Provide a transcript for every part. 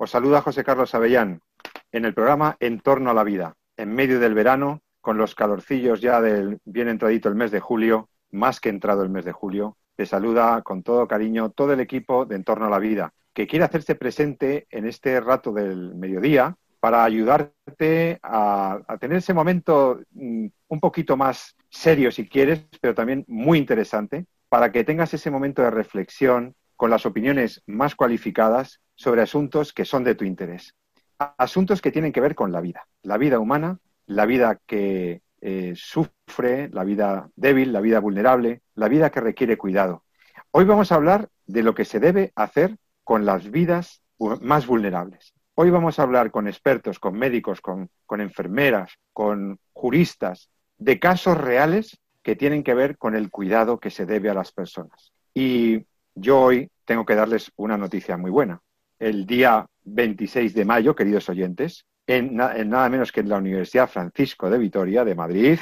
Os saluda José Carlos Avellán en el programa En torno a la vida, en medio del verano, con los calorcillos ya del bien entradito el mes de julio, más que entrado el mes de julio. Te saluda con todo cariño todo el equipo de En torno a la vida, que quiere hacerse presente en este rato del mediodía para ayudarte a, tener ese momento mm, un poquito más serio si quieres, pero también muy interesante, para que tengas ese momento de reflexión con las opiniones más cualificadas sobre asuntos que son de tu interés. Asuntos que tienen que ver con la vida, la vida humana, la vida que eh, sufre, la vida débil, la vida vulnerable, la vida que requiere cuidado. Hoy vamos a hablar de lo que se debe hacer con las vidas más vulnerables. Hoy vamos a hablar con expertos, con médicos, con, con enfermeras, con juristas, de casos reales que tienen que ver con el cuidado que se debe a las personas. Y yo hoy tengo que darles una noticia muy buena el día 26 de mayo, queridos oyentes, en, nada menos que en la Universidad Francisco de Vitoria de Madrid,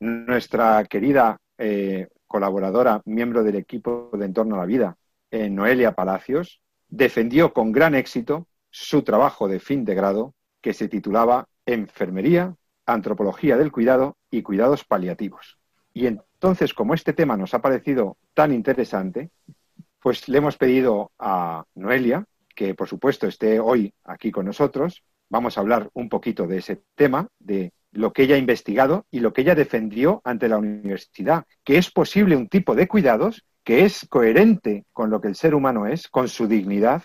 nuestra querida eh, colaboradora, miembro del equipo de Entorno a la Vida, Noelia Palacios, defendió con gran éxito su trabajo de fin de grado que se titulaba Enfermería, Antropología del Cuidado y Cuidados Paliativos. Y entonces, como este tema nos ha parecido tan interesante, pues le hemos pedido a Noelia que por supuesto esté hoy aquí con nosotros. Vamos a hablar un poquito de ese tema, de lo que ella ha investigado y lo que ella defendió ante la universidad, que es posible un tipo de cuidados que es coherente con lo que el ser humano es, con su dignidad,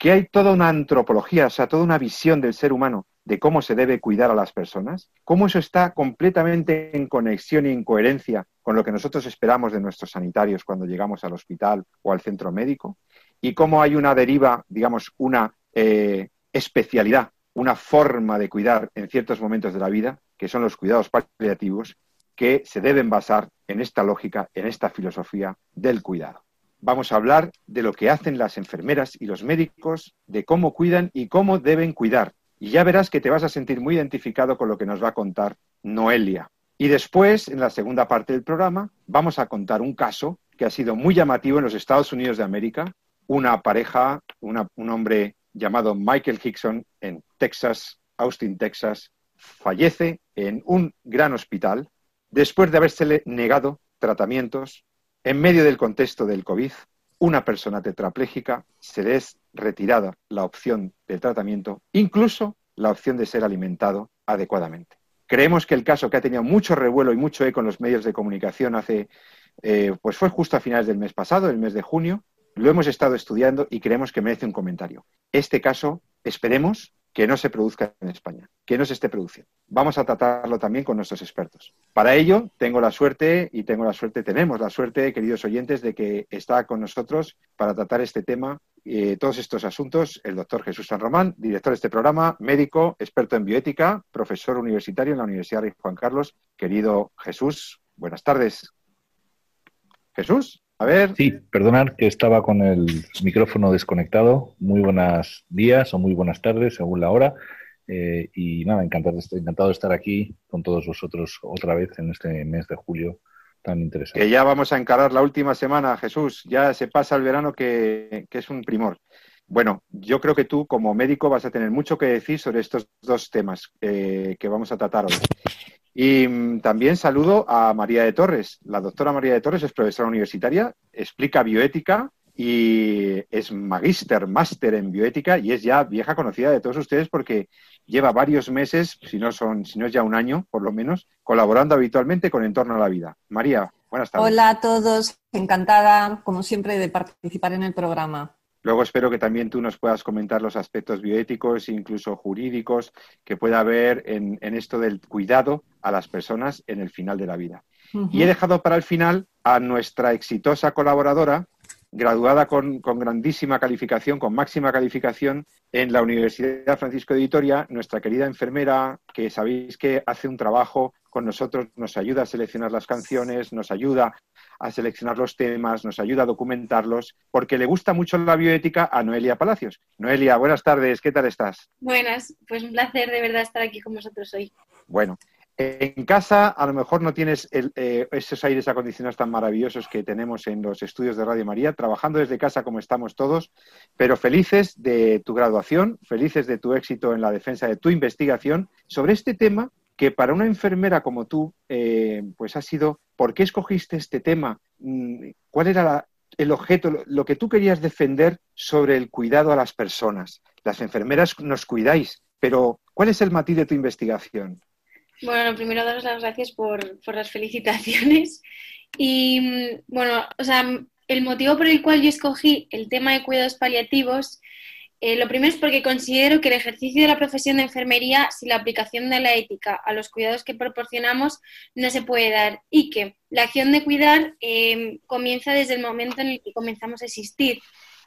que hay toda una antropología, o sea, toda una visión del ser humano de cómo se debe cuidar a las personas, cómo eso está completamente en conexión y en coherencia con lo que nosotros esperamos de nuestros sanitarios cuando llegamos al hospital o al centro médico, y cómo hay una deriva, digamos, una eh, especialidad, una forma de cuidar en ciertos momentos de la vida, que son los cuidados paliativos, que se deben basar en esta lógica, en esta filosofía del cuidado. Vamos a hablar de lo que hacen las enfermeras y los médicos, de cómo cuidan y cómo deben cuidar. Y ya verás que te vas a sentir muy identificado con lo que nos va a contar Noelia. Y después, en la segunda parte del programa, vamos a contar un caso que ha sido muy llamativo en los Estados Unidos de América, una pareja, un hombre llamado Michael Hickson en Texas, Austin, Texas, fallece en un gran hospital después de habérsele negado tratamientos en medio del contexto del COVID. Una persona tetrapléjica se le es retirada la opción del tratamiento, incluso la opción de ser alimentado adecuadamente. Creemos que el caso que ha tenido mucho revuelo y mucho eco en los medios de comunicación hace, eh, pues fue justo a finales del mes pasado, el mes de junio, lo hemos estado estudiando y creemos que merece un comentario. Este caso, esperemos que no se produzca en España, que no se esté produciendo. Vamos a tratarlo también con nuestros expertos. Para ello, tengo la suerte, y tengo la suerte, tenemos la suerte, queridos oyentes, de que está con nosotros para tratar este tema, eh, todos estos asuntos, el doctor Jesús San Román, director de este programa, médico, experto en bioética, profesor universitario en la Universidad de Juan Carlos. Querido Jesús, buenas tardes. Jesús. A ver. Sí, perdonad que estaba con el micrófono desconectado. Muy buenos días o muy buenas tardes, según la hora. Eh, y nada, encantado, encantado de estar aquí con todos vosotros otra vez en este mes de julio tan interesante. Que ya vamos a encarar la última semana, Jesús. Ya se pasa el verano que, es un primor. Bueno, yo creo que tú como médico vas a tener mucho que decir sobre estos dos temas eh, que vamos a tratar hoy. Y mm, también saludo a María de Torres. La doctora María de Torres es profesora universitaria, explica bioética y es magíster, máster en bioética y es ya vieja conocida de todos ustedes porque lleva varios meses, si no, son, si no es ya un año por lo menos, colaborando habitualmente con Entorno a la Vida. María, buenas tardes. Hola a todos, encantada como siempre de participar en el programa. Luego espero que también tú nos puedas comentar los aspectos bioéticos, incluso jurídicos, que pueda haber en, esto del cuidado a las personas en el final de la vida. Y he dejado para el final a nuestra exitosa colaboradora, graduada con, grandísima calificación, con máxima calificación en la Universidad Francisco de Vitoria, nuestra querida enfermera, que sabéis que hace un trabajo con nosotros, nos ayuda a seleccionar las canciones, nos ayuda a seleccionar los temas, nos ayuda a documentarlos, porque le gusta mucho la bioética a Noelia Palacios. Noelia, buenas tardes, ¿qué tal estás? Buenas, pues un placer de verdad estar aquí con vosotros hoy. Bueno, en casa a lo mejor no tienes eh, esos aires acondicionados tan maravillosos que tenemos en los estudios de Radio María, trabajando desde casa como estamos todos, pero felices de tu graduación, felices de tu éxito en la defensa de tu investigación sobre este tema que para una enfermera como tú, eh, pues ha sido, ¿por qué escogiste este tema? Mm, ¿Cuál era el objeto, lo que tú querías defender sobre el cuidado a las personas? Las enfermeras nos cuidáis, pero ¿cuál es el matiz de tu investigación? Bueno, primero daros las gracias por, por las felicitaciones. Y bueno, o sea, el motivo por el cual yo escogí el tema de cuidados paliativos, eh, lo primero es porque considero que el ejercicio de la profesión de enfermería, sin la aplicación de la ética a los cuidados que proporcionamos, no se puede dar y que la acción de cuidar eh, comienza desde el momento en el que comenzamos a existir.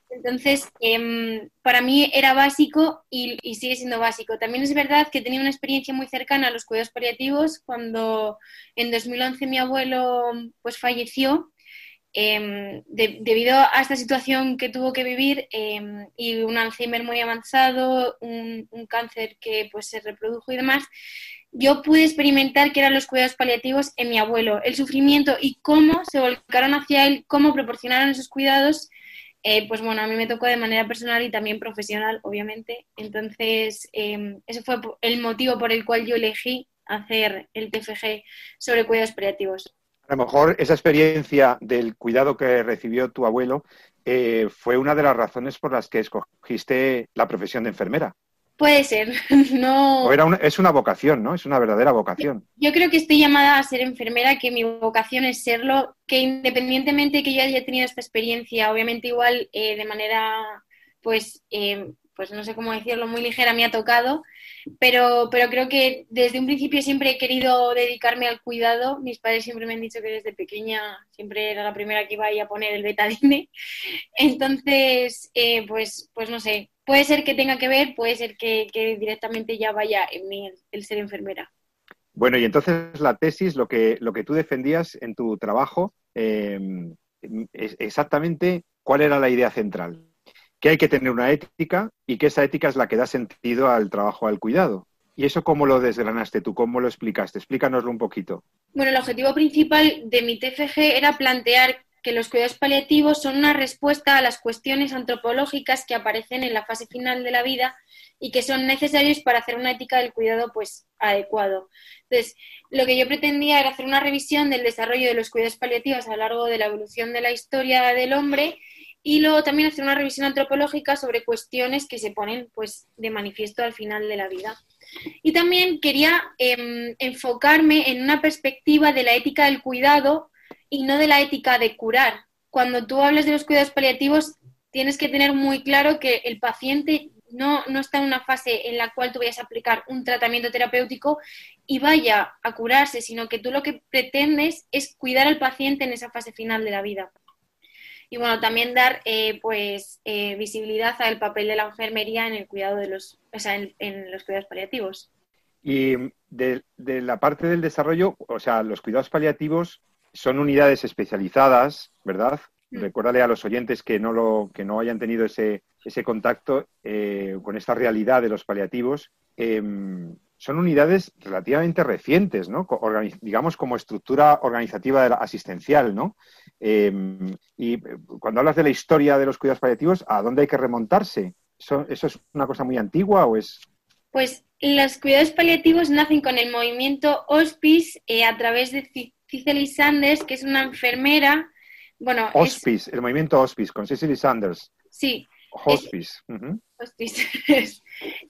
Entonces, em, para mí era básico y, sigue siendo básico. También es verdad que tenía una experiencia muy cercana a los cuidados paliativos cuando en 2011 mi abuelo pues falleció em, debido a esta situación que tuvo que vivir em, y un Alzheimer muy avanzado, un, un, cáncer que pues se reprodujo y demás, yo pude experimentar qué eran los cuidados paliativos en mi abuelo, el sufrimiento y cómo se volcaron hacia él, cómo proporcionaron esos cuidados eh, pues bueno, a mí me tocó de manera personal y también profesional, obviamente. Entonces, em, ese fue el motivo por el cual yo elegí hacer el TFG sobre cuidados paliativos. A lo mejor esa experiencia del cuidado que recibió tu abuelo eh, fue una de las razones por las que escogiste la profesión de enfermera. Puede ser, no. es una vocación, ¿no? Es una verdadera vocación. Yo creo que estoy llamada a ser enfermera, que mi vocación es serlo, que independientemente de que yo haya tenido esta experiencia, obviamente igual eh, de manera, pues, eh, pues no sé cómo decirlo, muy ligera me ha tocado, pero, pero creo que desde un principio siempre he querido dedicarme al cuidado. Mis padres siempre me han dicho que desde pequeña siempre era la primera que iba a, a poner el betadine. Entonces, eh, pues, pues no sé, puede ser que tenga que ver, puede ser que, directamente ya vaya en mí el, ser enfermera. Bueno, y entonces la tesis, lo que, lo que tú defendías en tu trabajo, es exactamente cuál era la idea central. Que hay que tener una ética y que esa ética es la que da sentido al trabajo, al cuidado. ¿Y eso cómo lo desgranaste tú? ¿Cómo lo explicaste? Explícanoslo un poquito. Bueno, el objetivo principal de mi TFG era plantear que los cuidados paliativos son una respuesta a las cuestiones antropológicas que aparecen en la fase final de la vida y que son necesarios para hacer una ética del cuidado pues adecuado. Entonces, lo que yo pretendía era hacer una revisión del desarrollo de los cuidados paliativos a lo largo de la evolución de la historia del hombre y luego también hacer una revisión antropológica sobre cuestiones que se ponen pues de manifiesto al final de la vida. Y también quería em, enfocarme en una perspectiva de la ética del cuidado y no de la ética de curar. Cuando tú hablas de los cuidados paliativos, tienes que tener muy claro que el paciente no, no, está en una fase en la cual tú vayas a aplicar un tratamiento terapéutico y vaya a curarse, sino que tú lo que pretendes es cuidar al paciente en esa fase final de la vida. Y bueno, también dar eh, pues eh, visibilidad al papel de la enfermería en el cuidado de los, o sea, en, los cuidados paliativos. Y de, de, la parte del desarrollo, o sea, los cuidados paliativos son unidades especializadas, ¿verdad? Mm. Recuérdale a los oyentes que no, lo, que no hayan tenido ese, ese contacto eh, con esta realidad de los paliativos. Son unidades relativamente recientes, ¿no? digamos como estructura organizativa asistencial, ¿no? Em, y eh, cuando hablas de la historia de los cuidados paliativos, ¿a dónde hay que remontarse? ¿Eso, es una cosa muy antigua o es...? Pues los cuidados paliativos nacen con el movimiento hospice eh, a través de Cicely Sanders, que es una enfermera. Bueno, Hospice, el movimiento Hospice, con Cicely Sanders. Sí. Hospice. Hospice.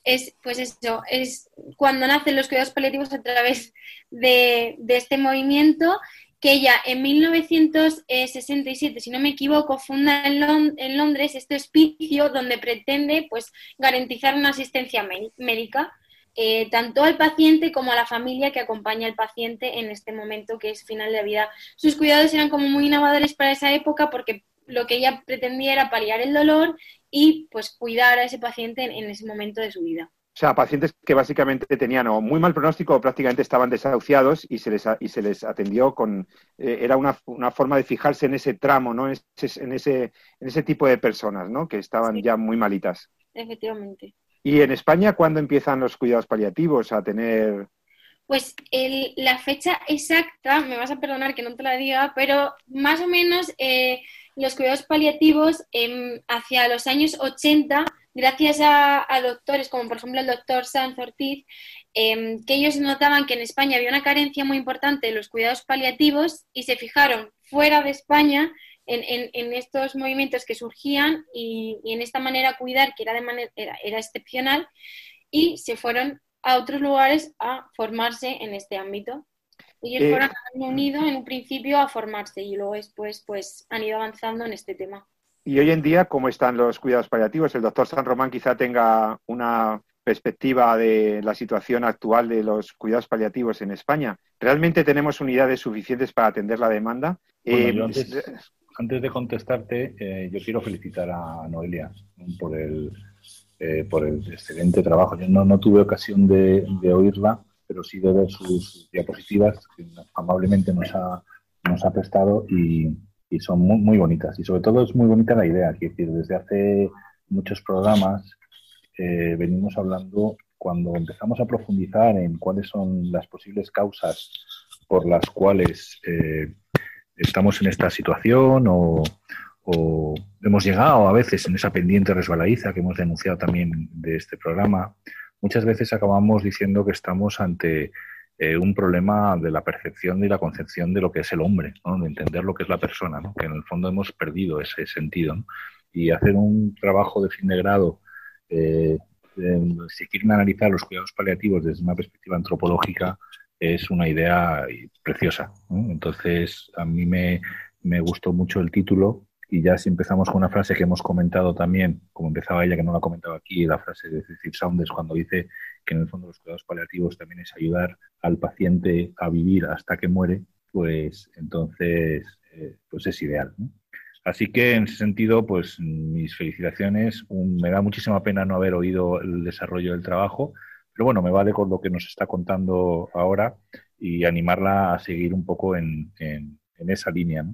Es, pues eso, es cuando nacen los cuidados paliativos a través de, este movimiento que ella en 1967, si no me equivoco, funda en, en, Londres este hospicio donde pretende pues garantizar una asistencia médica eh, tanto al paciente como a la familia que acompaña al paciente en este momento que es final de vida. Sus cuidados eran como muy innovadores para esa época porque lo que ella pretendía era paliar el dolor y pues cuidar a ese paciente en, ese momento de su vida. O sea, pacientes que básicamente tenían o muy mal pronóstico o prácticamente estaban desahuciados y se les, y se les atendió con... Eh, era una, forma de fijarse en ese tramo, ¿no? En ese, en ese, en ese tipo de personas, ¿no? Que estaban ya muy malitas. Efectivamente. ¿Y en España cuándo empiezan los cuidados paliativos a tener pues la fecha exacta, me vas a perdonar que no te la diga, pero más o menos eh, los cuidados paliativos em, hacia los años 80, gracias a, doctores como por ejemplo el doctor Sanz Ortiz, em, que ellos notaban que en España había una carencia muy importante de los cuidados paliativos y se fijaron fuera de España en, estos movimientos que surgían y, en esta manera cuidar que era, de manera, era excepcional y se fueron a otros lugares a formarse en este ámbito. Ellos eh, fueron unidos en un principio a formarse y luego después pues han ido avanzando en este tema. Y hoy en día, ¿cómo están los cuidados paliativos? El doctor San Román quizá tenga una perspectiva de la situación actual de los cuidados paliativos en España. ¿Realmente tenemos unidades suficientes para atender la demanda? Eh, antes, de contestarte, eh, yo quiero felicitar a Noelia por el, por el excelente trabajo. Yo no, no tuve ocasión de, de oírla, pero sí de sus diapositivas que amablemente nos ha, nos ha prestado y, son muy, muy, bonitas. Y sobre todo es muy bonita la idea, que decir, desde hace muchos programas eh, venimos hablando, cuando empezamos a profundizar en cuáles son las posibles causas por las cuales eh, estamos en esta situación o, o hemos llegado a veces en esa pendiente resbaladiza que hemos denunciado también de este programa, muchas veces acabamos diciendo que estamos ante eh, un problema de la percepción y la concepción de lo que es el hombre, de entender lo que es la persona, que en el fondo hemos perdido ese sentido. Y hacer un trabajo de fin de grado, eh, si quieren analizar los cuidados paliativos desde una perspectiva antropológica, es una idea preciosa. Entonces, a mí me, me gustó mucho el título y ya si empezamos con una frase que hemos comentado también, como empezaba ella, que no la ha comentado aquí, la frase de Cecil Saunders cuando dice que en el fondo los cuidados paliativos también es ayudar al paciente a vivir hasta que muere, pues entonces eh, pues es ideal. Así que en ese sentido, pues mis felicitaciones. me da muchísima pena no haber oído el desarrollo del trabajo, pero bueno, me vale con lo que nos está contando ahora y animarla a seguir un poco en, esa línea.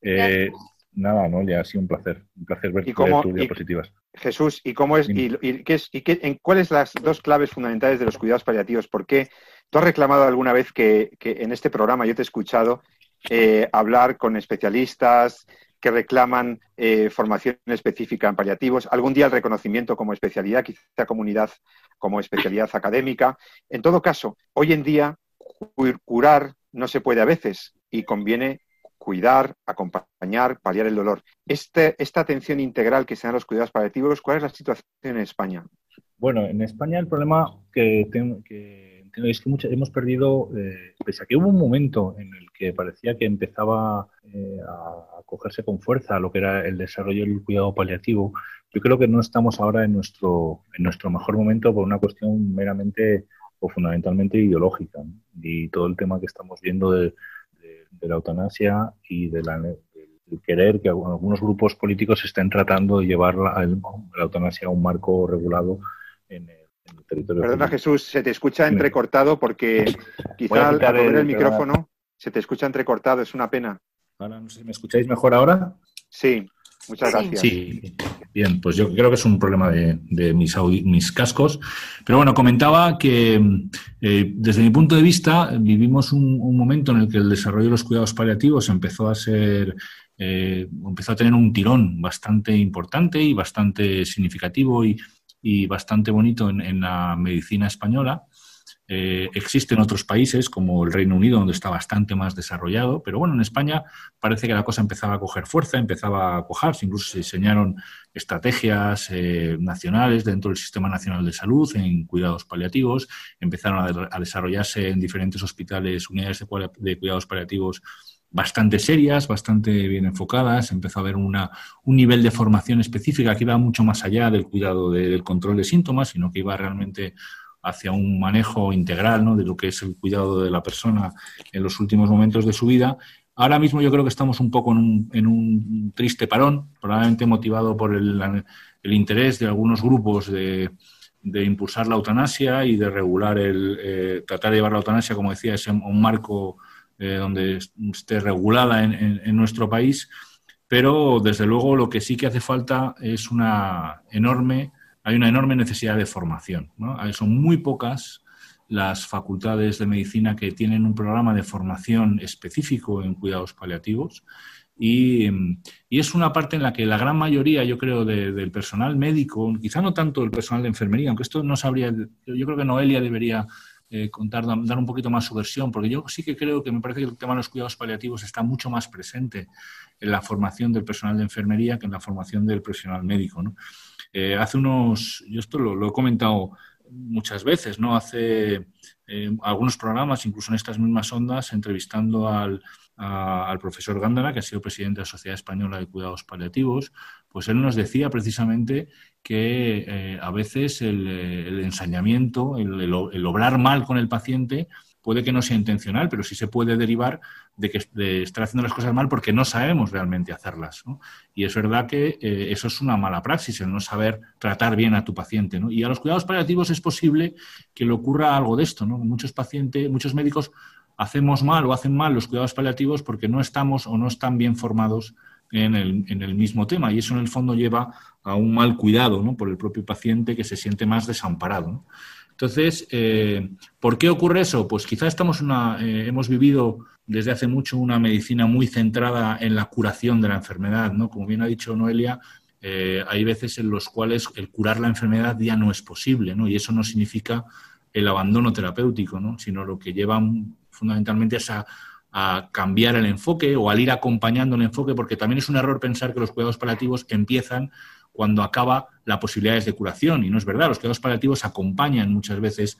Eh, Nada, no, ya ha sido un placer. Un placer ver, ¿Y cómo, tus diapositivas. Jesús, ¿y cómo es, y, qué es, y qué, en cuáles las dos claves fundamentales de los cuidados paliativos? ¿Por qué tú has reclamado alguna vez que, en este programa yo te he escuchado eh, hablar con especialistas que reclaman eh, formación específica en paliativos, algún día el reconocimiento como especialidad, quizá comunidad como especialidad académica. En todo caso, hoy en día curar no se puede a veces y conviene cuidar, acompañar, paliar el dolor. Este, esta atención integral que se dan los cuidados paliativos, ¿cuál es la situación en España? Bueno, en España el problema que, que es que hemos perdido, eh, pese a que hubo un momento en el que parecía que empezaba eh, a, cogerse con fuerza lo que era el desarrollo del cuidado paliativo, yo creo que no estamos ahora en nuestro, en nuestro mejor momento por una cuestión meramente o fundamentalmente ideológica. Y todo el tema que estamos viendo de, de la eutanasia y de la, del querer que algunos grupos políticos estén tratando de llevar la, eutanasia a un marco regulado en el, territorio. Perdona, Jesús, se te escucha entrecortado porque quizá al poner el, micrófono se te escucha entrecortado, es una pena. Ahora, no sé si me escucháis mejor ahora. Sí, muchas gracias. Sí, bien, pues yo creo que es un problema de, mis, mis, cascos. Pero bueno, comentaba que eh, desde mi punto de vista vivimos un, momento en el que el desarrollo de los cuidados paliativos empezó a ser, eh, empezó a tener un tirón bastante importante y bastante significativo y, bastante bonito en la medicina española. Eh, existen otros países como el Reino Unido, donde está bastante más desarrollado, pero bueno, en España parece que la cosa empezaba a coger fuerza, empezaba a cojarse, incluso se diseñaron estrategias eh, nacionales dentro del Sistema Nacional de Salud en cuidados paliativos, empezaron a, desarrollarse en diferentes hospitales unidades de, cuidados paliativos bastante serias, bastante bien enfocadas, empezó a haber una, un nivel de formación específica que iba mucho más allá del cuidado del control de síntomas, sino que iba realmente hacia un manejo integral ¿no? de lo que es el cuidado de la persona en los últimos momentos de su vida, Ahora mismo yo creo que estamos un poco en un, triste parón, probablemente motivado por el, interés de algunos grupos de, impulsar la eutanasia y de regular el, eh, tratar de llevar la eutanasia, como decía, es un marco eh, donde esté regulada en, nuestro país. Pero desde luego lo que sí que hace falta es una enorme, hay una enorme necesidad de formación. Son muy pocas las facultades de medicina que tienen un programa de formación específico en cuidados paliativos. Y, es una parte en la que la gran mayoría, yo creo, del personal médico, quizá no tanto el personal de enfermería, aunque esto no sabría, yo creo que Noelia debería eh, contar, dar un poquito más su versión, porque yo sí que creo que me parece que el tema de los cuidados paliativos está mucho más presente en la formación del personal de enfermería que en la formación del profesional médico. Eh, hace unos, yo esto lo he comentado muchas veces, ¿no? Hace eh, algunos programas, incluso en estas mismas ondas, entrevistando al, profesor Gándara, que ha sido presidente de la Sociedad Española de Cuidados Paliativos, pues él nos decía precisamente que eh, a veces el, el ensañamiento, el obrar mal con el paciente, puede que no sea intencional, pero sí se puede derivar de que de haciendo las cosas mal porque no sabemos realmente hacerlas. Y es verdad que eh, eso es una mala praxis, el no saber tratar bien a tu paciente. Y a los cuidados paliativos es posible que le ocurra algo de esto. ¿no? Muchos pacientes, muchos médicos hacemos mal o hacen mal los cuidados paliativos porque no estamos o no están bien formados en el, en el, mismo tema y eso en el fondo lleva a un mal cuidado ¿no? por el propio paciente que se siente más desamparado. Entonces, eh, ¿por qué ocurre eso? Pues quizás estamos una, eh, hemos vivido desde hace mucho una medicina muy centrada en la curación de la enfermedad, ¿no? Como bien ha dicho Noelia, eh, hay veces en los cuales el curar la enfermedad ya no es posible, ¿no? Y eso no significa el abandono terapéutico, ¿no? Sino lo que lleva fundamentalmente es a, a cambiar el enfoque o al ir acompañando el enfoque, porque también es un error pensar que los cuidados paliativos empiezan cuando acaba la posibilidades de curación. Y no es verdad, los cuidados paliativos acompañan muchas veces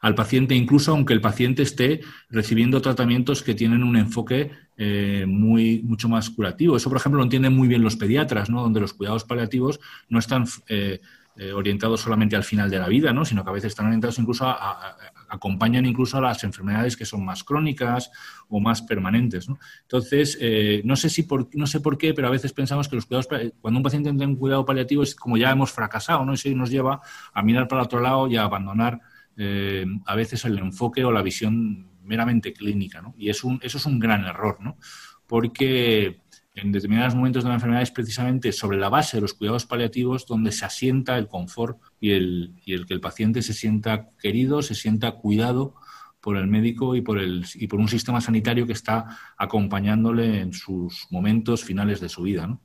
al paciente, incluso aunque el paciente esté recibiendo tratamientos que tienen un enfoque eh, muy, mucho más curativo. Eso, por ejemplo, lo entienden muy bien los pediatras, ¿no? donde los cuidados paliativos no están eh, eh, orientados solamente al final de la vida, ¿no? sino que a veces están orientados incluso a, acompañan incluso a las enfermedades que son más crónicas o más permanentes. Entonces, eh, no, sé si por, no sé por qué, pero a veces pensamos que los cuidados, cuando un paciente entra en un cuidado paliativo es como ya hemos fracasado, ¿no? eso nos lleva a mirar para otro lado y a abandonar eh, a veces el enfoque o la visión meramente clínica. Y eso es un gran error, ¿no? porque en determinados momentos de la enfermedad es precisamente sobre la base de los cuidados paliativos donde se asienta el confort y el, y el que el paciente se sienta querido, se sienta cuidado por el médico y por, el, y por un sistema sanitario que está acompañándole en sus momentos finales de su vida.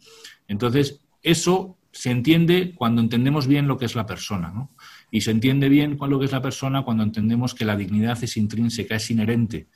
Entonces, eso se entiende cuando entendemos bien lo que es la persona. ¿no? Y se entiende bien lo que es la persona cuando entendemos que la dignidad es intrínseca, es inherente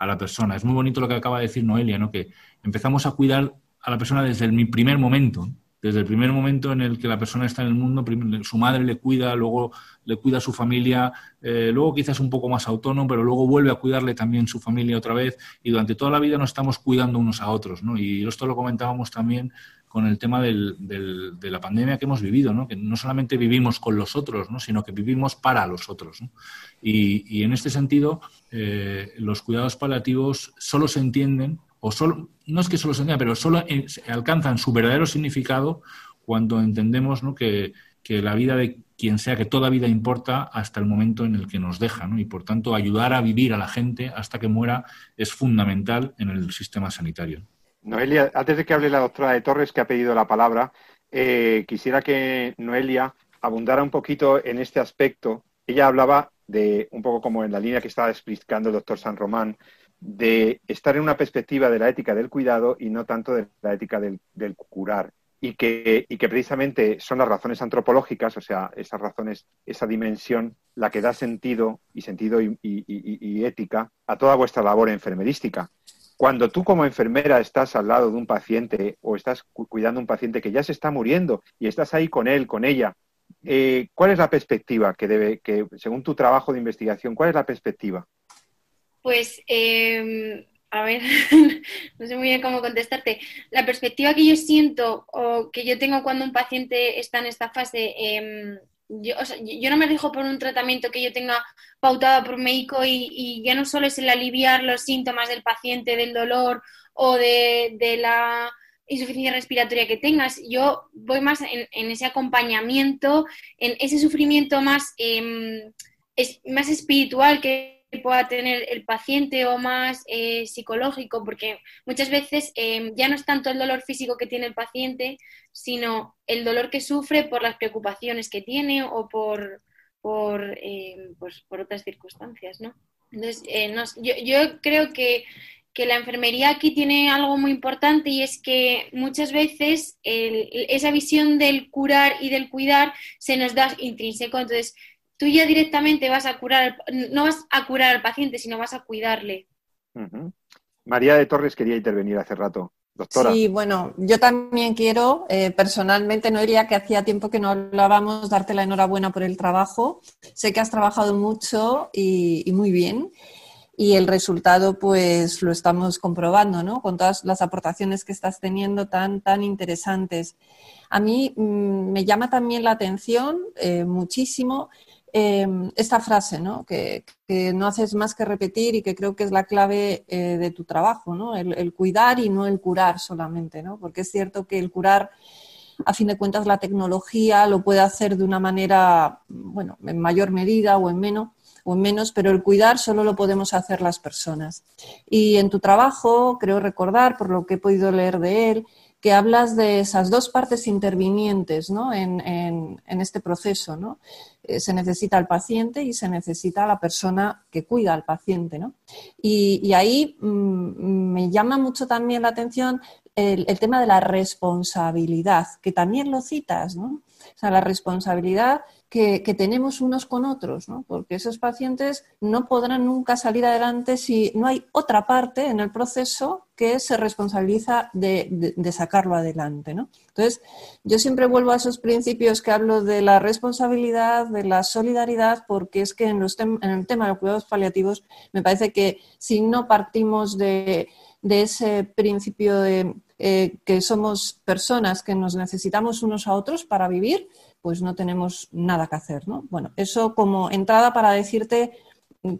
a la persona. Es muy bonito lo que acaba de decir Noelia, ¿no? que empezamos a cuidar a la persona desde el primer momento. Desde el primer momento en el que la persona está en el mundo, su madre le cuida, luego le cuida a su familia, eh, luego quizás un poco más autónomo, pero luego vuelve a cuidarle también su familia otra vez y durante toda la vida nos estamos cuidando unos a otros. ¿no? Y esto lo comentábamos también con el tema del, de la pandemia que hemos vivido, ¿no? que no solamente vivimos con los otros, ¿no? sino que vivimos para los otros. Y, en este sentido, eh, los cuidados paliativos solo se entienden, o solo, no es que solo se entiendan, pero solo alcanzan su verdadero significado cuando entendemos que, que, la vida de quien sea, que toda vida importa hasta el momento en el que nos deja. ¿no? Y por tanto, ayudar a vivir a la gente hasta que muera es fundamental en el sistema sanitario. Noelia, antes de que hable la doctora de Torres, que ha pedido la palabra, eh, quisiera que Noelia abundara un poquito en este aspecto. Ella hablaba de, un poco como en la línea que estaba explicando el doctor San Román, de estar en una perspectiva de la ética del cuidado y no tanto de la ética del, curar. Y que, y que, precisamente son las razones antropológicas, o sea, esas razones, esa dimensión, la que da sentido y sentido y ética a toda vuestra labor enfermerística. Cuando tú como enfermera estás al lado de un paciente o estás cuidando a un paciente que ya se está muriendo y estás ahí con él, con ella, eh, ¿cuál es la perspectiva que debe, que según tu trabajo de investigación, cuál es la perspectiva? Pues, em, a ver, no sé muy bien cómo contestarte. La perspectiva que yo siento o que yo tengo cuando un paciente está en esta fase em, yo, yo no me rijo por un tratamiento que yo tenga pautado por médico y, ya no solo es el aliviar los síntomas del paciente, del dolor o de, la insuficiencia respiratoria que tengas. Yo voy más en, ese acompañamiento, en ese sufrimiento más, em, más espiritual que pueda tener el paciente o más eh, psicológico, porque muchas veces em, ya no es tanto el dolor físico que tiene el paciente, sino el dolor que sufre por las preocupaciones que tiene o por, por, em, pues, por otras circunstancias, ¿no? Entonces, eh, yo, yo, creo que, que, la enfermería aquí tiene algo muy importante y es que muchas veces esa visión del curar y del cuidar se nos da intrínseco. Entonces, tú ya directamente vas a curar, no vas a curar al paciente, sino vas a cuidarle. María de Torres quería intervenir hace rato. Doctora. Sí, bueno, yo también quiero, eh, personalmente, no diría que hacía tiempo que no hablábamos, darte la enhorabuena por el trabajo. Sé que has trabajado mucho y, muy bien y el resultado pues lo estamos comprobando, ¿no? Con todas las aportaciones que estás teniendo tan, tan interesantes. A mí mm, me llama también la atención eh, muchísimo Em, esta frase, ¿no? Que, no haces más que repetir y que creo que es la clave eh, de tu trabajo, ¿no? El, cuidar y no el curar solamente, ¿no? Porque es cierto que el curar, a fin de cuentas, la tecnología lo puede hacer de una manera, bueno, en mayor medida o en menos, o en menos, pero el cuidar solo lo podemos hacer las personas. Y en tu trabajo, creo recordar, por lo que he podido leer de él, que hablas de esas dos partes intervinientes ¿no? en, este proceso. ¿no? Eh, se necesita el paciente y se necesita la persona que cuida al paciente. ¿no? Y, ahí mm, me llama mucho también la atención el, el, tema de la responsabilidad, que también lo citas. ¿no? Sea, la responsabilidad que, tenemos unos con otros, ¿no? porque esos pacientes no podrán nunca salir adelante si no hay otra parte en el proceso que se responsabiliza de, sacarlo adelante. ¿no? Entonces, yo siempre vuelvo a esos principios que hablo de la responsabilidad, de la solidaridad, porque es que en, los en el tema de los cuidados paliativos me parece que si no partimos de, ese principio de eh, que somos personas que nos necesitamos unos a otros para vivir, pues no tenemos nada que hacer, ¿no? Bueno, eso como entrada para decirte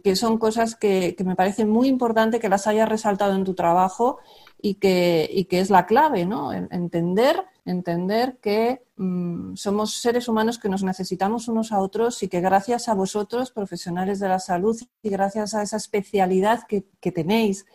que son cosas que, me parecen muy importante que las hayas resaltado en tu trabajo y que, que es la clave, ¿no? Entender, entender que mm, somos seres humanos que nos necesitamos unos a otros y que gracias a vosotros, profesionales de la salud, y gracias a esa especialidad que, que tenéis,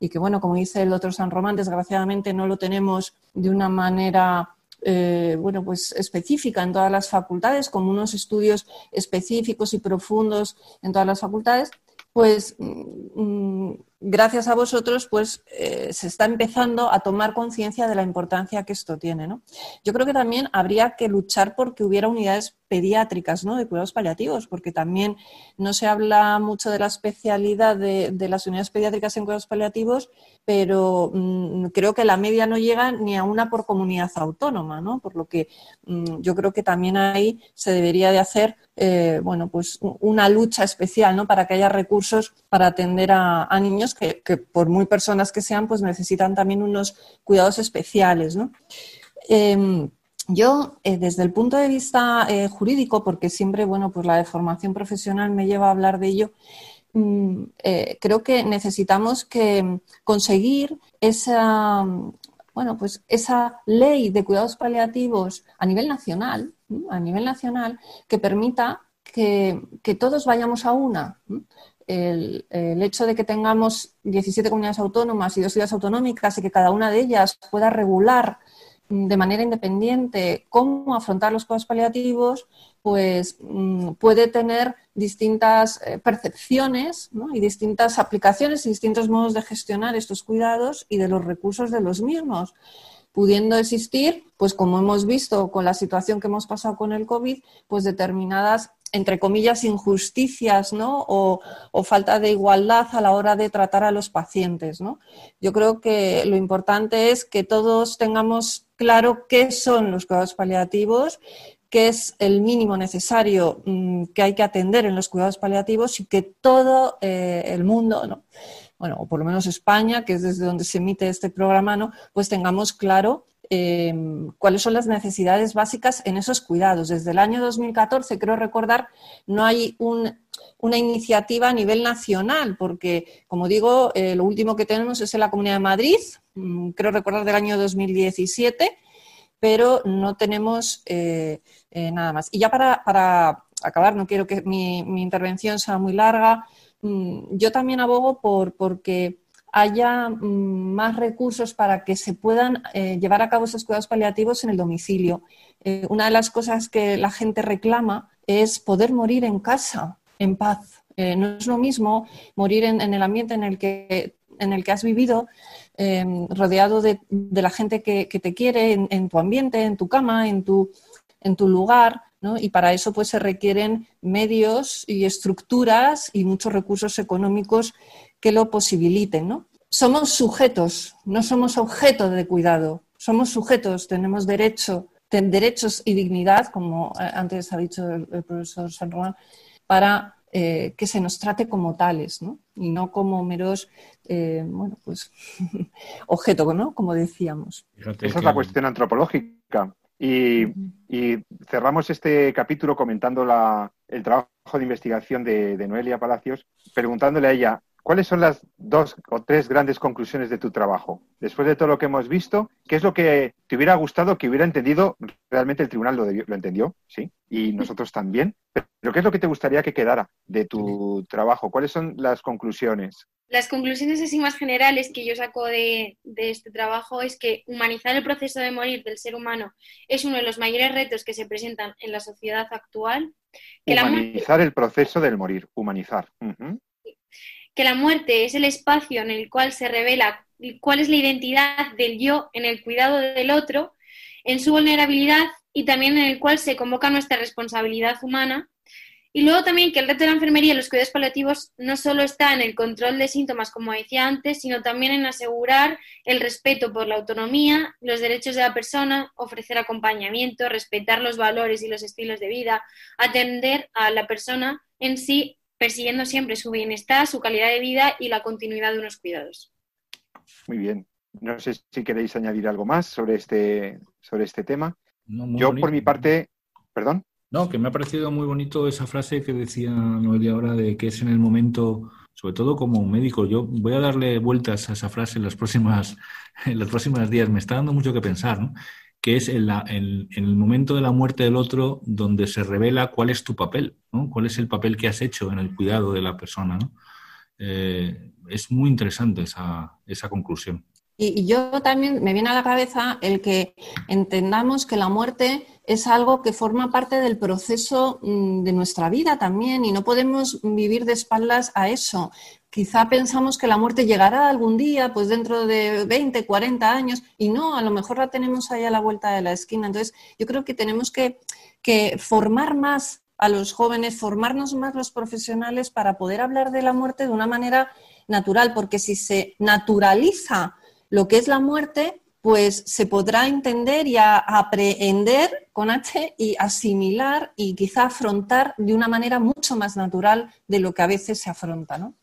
y que, bueno, como dice el doctor San Román, desgraciadamente no lo tenemos de una manera eh, bueno, pues específica en todas las facultades, como unos estudios específicos y profundos en todas las facultades, pues mm, gracias a vosotros, pues eh, se está empezando a tomar conciencia de la importancia que esto tiene. ¿no? Yo creo que también habría que luchar porque hubiera unidades pediátricas ¿no? de cuidados paliativos, porque también no se habla mucho de la especialidad de, las unidades pediátricas en cuidados paliativos, pero mm, creo que la media no llega ni a una por comunidad autónoma, ¿no? por lo que mm, yo creo que también ahí se debería de hacer eh, bueno, pues una lucha especial ¿no? para que haya recursos para atender a, niños que, por muy personas que sean, pues necesitan también unos cuidados especiales. ¿no? Em, yo, eh, desde el punto de vista eh, jurídico, porque siempre, bueno, pues la deformación profesional me lleva a hablar de ello, mm, eh, creo que necesitamos que conseguir esa, bueno, pues esa ley de cuidados paliativos a nivel nacional, a nivel nacional, que permita que, todos vayamos a una. El, el, hecho de que tengamos 17 comunidades autónomas y dos ciudades autonómicas y que cada una de ellas pueda regular de manera independiente cómo afrontar los cuidados paliativos, pues mm, puede tener distintas eh, percepciones y distintas aplicaciones y distintos modos de gestionar estos cuidados y de los recursos de los mismos. Pudiendo existir, pues como hemos visto con la situación que hemos pasado con el COVID, pues determinadas entre comillas, injusticias ¿no? o, falta de igualdad a la hora de tratar a los pacientes. ¿no? Yo creo que lo importante es que todos tengamos claro qué son los cuidados paliativos, qué es el mínimo necesario mm, que hay que atender en los cuidados paliativos y que todo eh, el mundo, ¿no? bueno, o por lo menos España, que es desde donde se emite este programa, ¿no? pues tengamos claro eh, cuáles son las necesidades básicas en esos cuidados. Desde el año 2014, creo recordar, no hay una iniciativa a nivel nacional, porque, como digo, eh, lo último que tenemos es en la Comunidad de Madrid, mm, creo recordar del año 2017, pero no tenemos eh, nada más. Y ya para, acabar, no quiero que mi, intervención sea muy larga, mm, yo también abogo por porque haya mm, más recursos para que se puedan eh, llevar a cabo esos cuidados paliativos en el domicilio. Eh, una de las cosas que la gente reclama es poder morir en casa, en paz. Eh, no es lo mismo morir en, el ambiente en el que, en el que has vivido, rodeado de, la gente que, te quiere, en, tu ambiente, en tu cama, en tu, en tu lugar, y para eso pues se requieren medios y estructuras y muchos recursos económicos que lo posibiliten, ¿no? Somos sujetos, no somos objeto de cuidado, somos sujetos, tenemos derecho, derechos y dignidad, como eh, antes ha dicho el, profesor San Román, para eh, que se nos trate como tales, ¿no? Y no como meros, eh, bueno, pues, objeto, ¿no? Como decíamos. Esa es la cuestión antropológica. Y, cerramos este capítulo comentando el trabajo de investigación de, de Noelia Palacios, preguntándole a ella ¿Cuáles son las dos o tres grandes conclusiones de tu trabajo? Después de todo lo que hemos visto, ¿qué es lo que te hubiera gustado que hubiera entendido? Realmente el tribunal lo, lo entendió, sí, y nosotros también. Pero ¿qué es lo que te gustaría que quedara de tu trabajo? ¿Cuáles son las conclusiones? Las conclusiones así más generales que yo saco de, este trabajo es que humanizar el proceso de morir del ser humano es uno de los mayores retos que se presentan en la sociedad actual. humanizar el proceso del morir, humanizar que la muerte es el espacio en el cual se revela cuál es la identidad del yo en el cuidado del otro, en su vulnerabilidad y también en el cual se convoca nuestra responsabilidad humana. Y luego también que el reto de la enfermería y los cuidados paliativos no solo está en el control de síntomas, como decía antes, sino también en asegurar el respeto por la autonomía, los derechos de la persona, ofrecer acompañamiento, respetar los valores y los estilos de vida, atender a la persona en sí persiguiendo siempre su bienestar, su calidad de vida y la continuidad de unos cuidados. Muy bien. No sé si queréis añadir algo más sobre este, sobre este tema. Yo, por mi parte, perdón. No, que me ha parecido muy bonito esa frase que decía Noelia ahora de que es en el momento, sobre todo como médico. Yo voy a darle vueltas a esa frase en las próximas, en los próximos días. Me está dando mucho que pensar, ¿no? que es en, el momento de la muerte del otro donde se revela cuál es tu papel, ¿no? cuál es el papel que has hecho en el cuidado de la persona. Eh, es muy interesante esa, esa conclusión. Y, yo también me viene a la cabeza el que entendamos que la muerte es algo que forma parte del proceso mm, de nuestra vida también y no podemos vivir de espaldas a eso. Quizá pensamos que la muerte llegará algún día, pues dentro de 20, 40 años, y no, a lo mejor la tenemos ahí a la vuelta de la esquina. Entonces, yo creo que tenemos que, que formar más a los jóvenes, formarnos más los profesionales para poder hablar de la muerte de una manera natural, porque si se naturaliza lo que es la muerte, pues se podrá entender y aprehender con H y asimilar y quizá afrontar de una manera mucho más natural de lo que a veces se afronta, ¿no?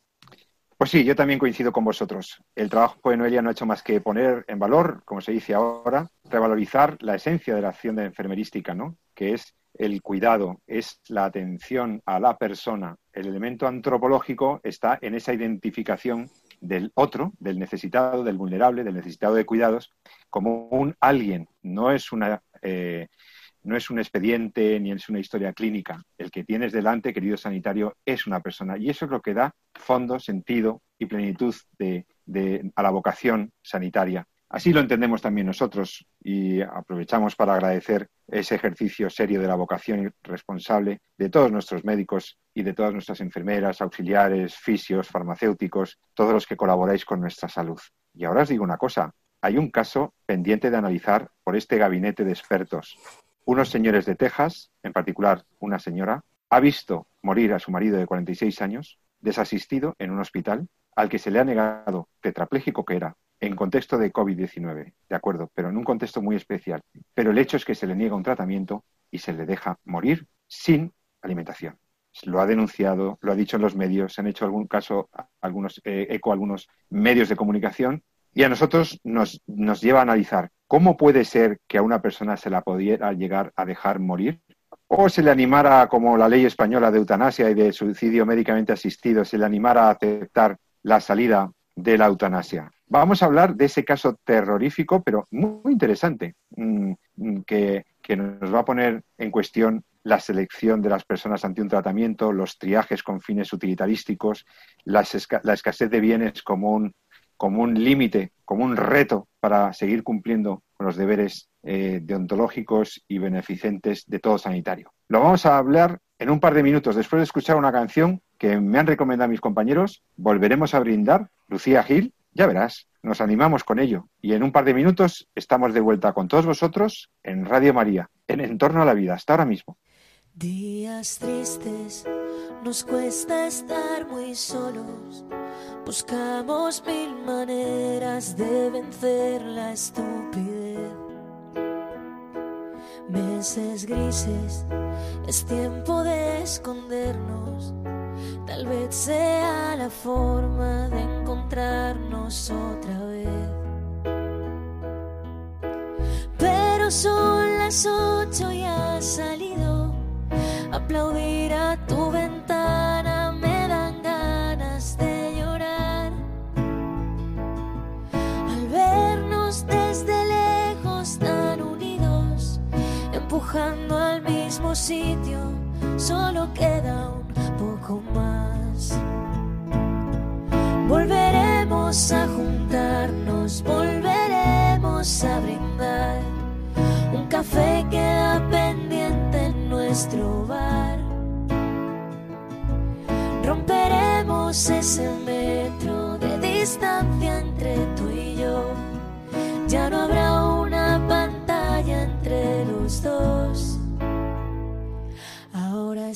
Pues sí, yo también coincido con vosotros. El trabajo de Noelia no ha hecho más que poner en valor, como se dice ahora, revalorizar la esencia de la acción de enfermerística, ¿no? Que es el cuidado, es la atención a la persona. El elemento antropológico está en esa identificación del otro, del necesitado, del vulnerable, del necesitado de cuidados, como un alguien. No es una eh, no es un expediente ni es una historia clínica. El que tienes delante, querido sanitario, es una persona. Y eso es lo que da fondo, sentido y plenitud a la vocación sanitaria. Así lo entendemos también nosotros y aprovechamos para agradecer ese ejercicio serio de la vocación responsable de todos nuestros médicos y de todas nuestras enfermeras, auxiliares, fisios, farmacéuticos, todos los que colaboráis con nuestra salud. Y ahora os digo una cosa, hay un caso pendiente de analizar por este gabinete de expertos. Unos señores de Texas, en particular una señora, ha visto morir a su marido de 46 años, desasistido en un hospital, al que se le ha negado, tetrapléjico que era, en contexto de COVID-19, de acuerdo, pero en un contexto muy especial. Pero el hecho es que se le niega un tratamiento y se le deja morir sin alimentación. Lo ha denunciado, lo ha dicho en los medios, se han hecho algún caso, algunos, eh, eco algunos medios de comunicación y a nosotros nos, nos lleva a analizar ¿cómo puede ser que a una persona se la pudiera llegar a dejar morir? ¿O se le animara, como la ley española de eutanasia y de suicidio médicamente asistido, se le animara a aceptar la salida de la eutanasia? Vamos a hablar de ese caso terrorífico, pero muy interesante, mm, mm, que, nos va a poner en cuestión la selección de las personas ante un tratamiento, los triajes con fines utilitarísticos, la escasez de bienes como un, como un límite, como un reto para seguir cumpliendo con los deberes eh, deontológicos y beneficentes de todo sanitario. Lo vamos a hablar en un par de minutos después de escuchar una canción que me han recomendado mis compañeros. Volveremos a brindar, Lucía Gil, ya verás, nos animamos con ello. Y en un par de minutos estamos de vuelta con todos vosotros en Radio María, en Entorno a la Vida, hasta ahora mismo. Días tristes, nos cuesta estar muy solos. Buscamos mil maneras de vencer la estupidez. Meses grises, es tiempo de escondernos Tal vez sea la forma de encontrarnos otra vez. Pero son las ocho y has salido. Aplaudir a tu ventana empujando al mismo sitio, solo queda un poco más. Volveremos a juntarnos, volveremos a brindar. Un café queda pendiente en nuestro bar. Romperemos ese metro de distancia entre tú y yo. Ya no habrá una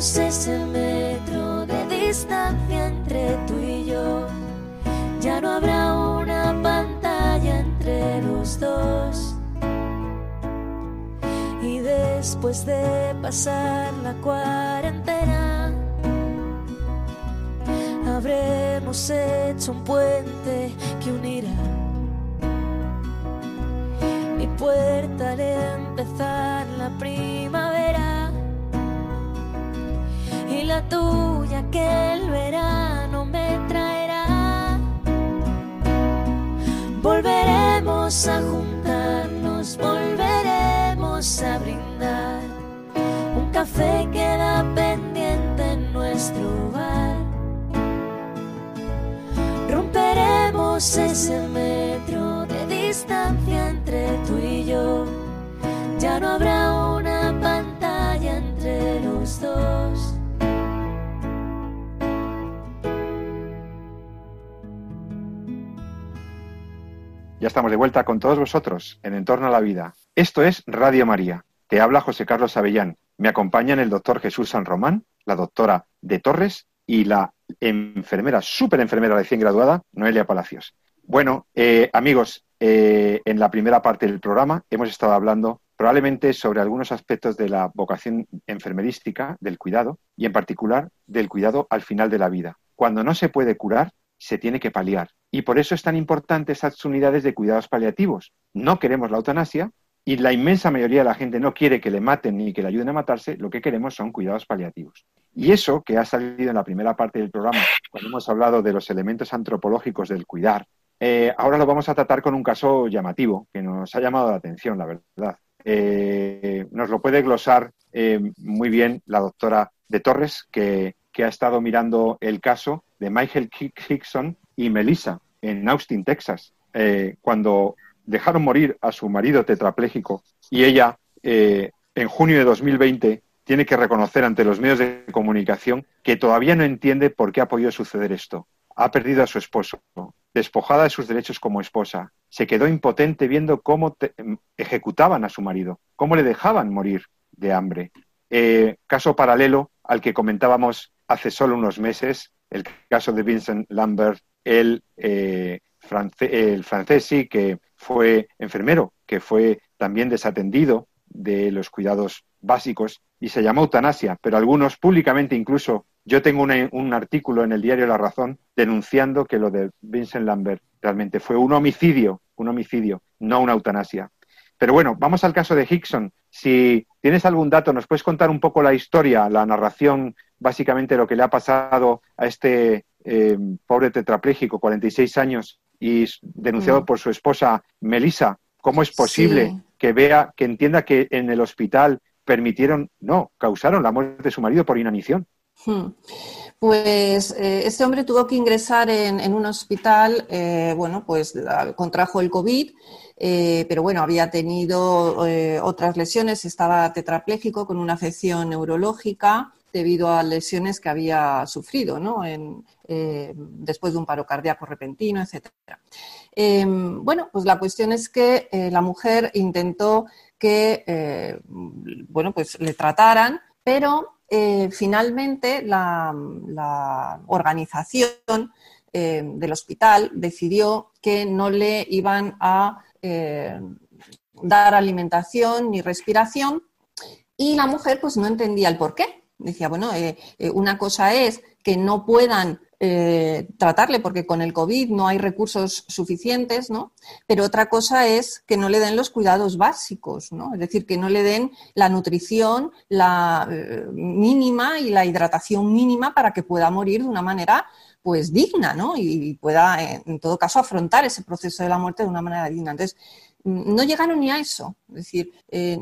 Ese metro de distancia entre tú y yo. Ya no habrá una pantalla entre los dos. Y después de pasar la cuarentena, habremos hecho un puente que unirá mi puerta al empezar la primavera y la tuya que el verano me traerá. Volveremos a juntarnos, volveremos a brindar. Un café queda pendiente en nuestro bar. Romperemos ese metro de distancia entre tú y yo. Ya no habrá una pantalla entre los dos. Ya estamos de vuelta con todos vosotros en Entorno a la Vida. Esto es Radio María. Te habla José Carlos Avellán. Me acompañan el doctor Jesús San Román, la doctora de Torres y la enfermera, súper enfermera recién graduada, Noelia Palacios. Bueno, eh, amigos, eh, en la primera parte del programa hemos estado hablando probablemente sobre algunos aspectos de la vocación enfermerística, del cuidado, y en particular del cuidado al final de la vida. Cuando no se puede curar, se tiene que paliar. Y por eso es tan importante esas unidades de cuidados paliativos. No queremos la eutanasia y la inmensa mayoría de la gente no quiere que le maten ni que le ayuden a matarse, lo que queremos son cuidados paliativos. Y eso que ha salido en la primera parte del programa, cuando hemos hablado de los elementos antropológicos del cuidar, eh, ahora lo vamos a tratar con un caso llamativo que nos ha llamado la atención, la verdad. Eh, nos lo puede glosar eh, muy bien la doctora de Torres, que, ha estado mirando el caso de Michael Hickson y Melissa en Austin, Texas, cuando dejaron morir a su marido tetrapléjico y ella, en junio de 2020, tiene que reconocer ante los medios de comunicación que todavía no entiende por qué ha podido suceder esto. Ha perdido a su esposo, despojada de sus derechos como esposa. Se quedó impotente viendo cómo em, ejecutaban a su marido, cómo le dejaban morir de hambre. Eh, caso paralelo al que comentábamos hace solo unos meses, el caso de Vincent Lambert, el, eh, el francés, sí, que fue enfermero, que fue también desatendido de los cuidados básicos y se llamó eutanasia, pero algunos públicamente incluso, yo tengo un artículo en el diario La Razón denunciando que lo de Vincent Lambert realmente fue un homicidio, un homicidio, no una eutanasia. Pero bueno, vamos al caso de Hickson. Si tienes algún dato, nos puedes contar un poco la historia, la narración, básicamente lo que le ha pasado a este eh, pobre tetrapléjico, 46 años, y denunciado mm. por su esposa Melissa. ¿Cómo es posible que vea, que entienda que en el hospital permitieron, no, causaron la muerte de su marido por inanición. Hmm. Pues eh, este hombre tuvo que ingresar en, un hospital, eh, bueno, pues contrajo el COVID, eh, pero bueno, había tenido otras lesiones, estaba tetrapléjico con una afección neurológica debido a lesiones que había sufrido, ¿no? Después de un paro cardíaco repentino, etcétera. bueno, pues la cuestión es que la mujer intentó que eh, bueno, pues le trataran, pero eh, finalmente la, organización eh, del hospital decidió que no le iban a dar alimentación ni respiración y la mujer pues no entendía el por qué. Decía, bueno, una cosa es que no puedan eh, tratarle porque con el COVID no hay recursos suficientes, ¿no? Pero otra cosa es que no le den los cuidados básicos, ¿no? Es decir, que no le den la nutrición eh, mínima y la hidratación mínima para que pueda morir de una manera pues digna, ¿no? Y, pueda, en todo caso, afrontar ese proceso de la muerte de una manera digna. Entonces, no llegaron ni a eso. Es decir, eh,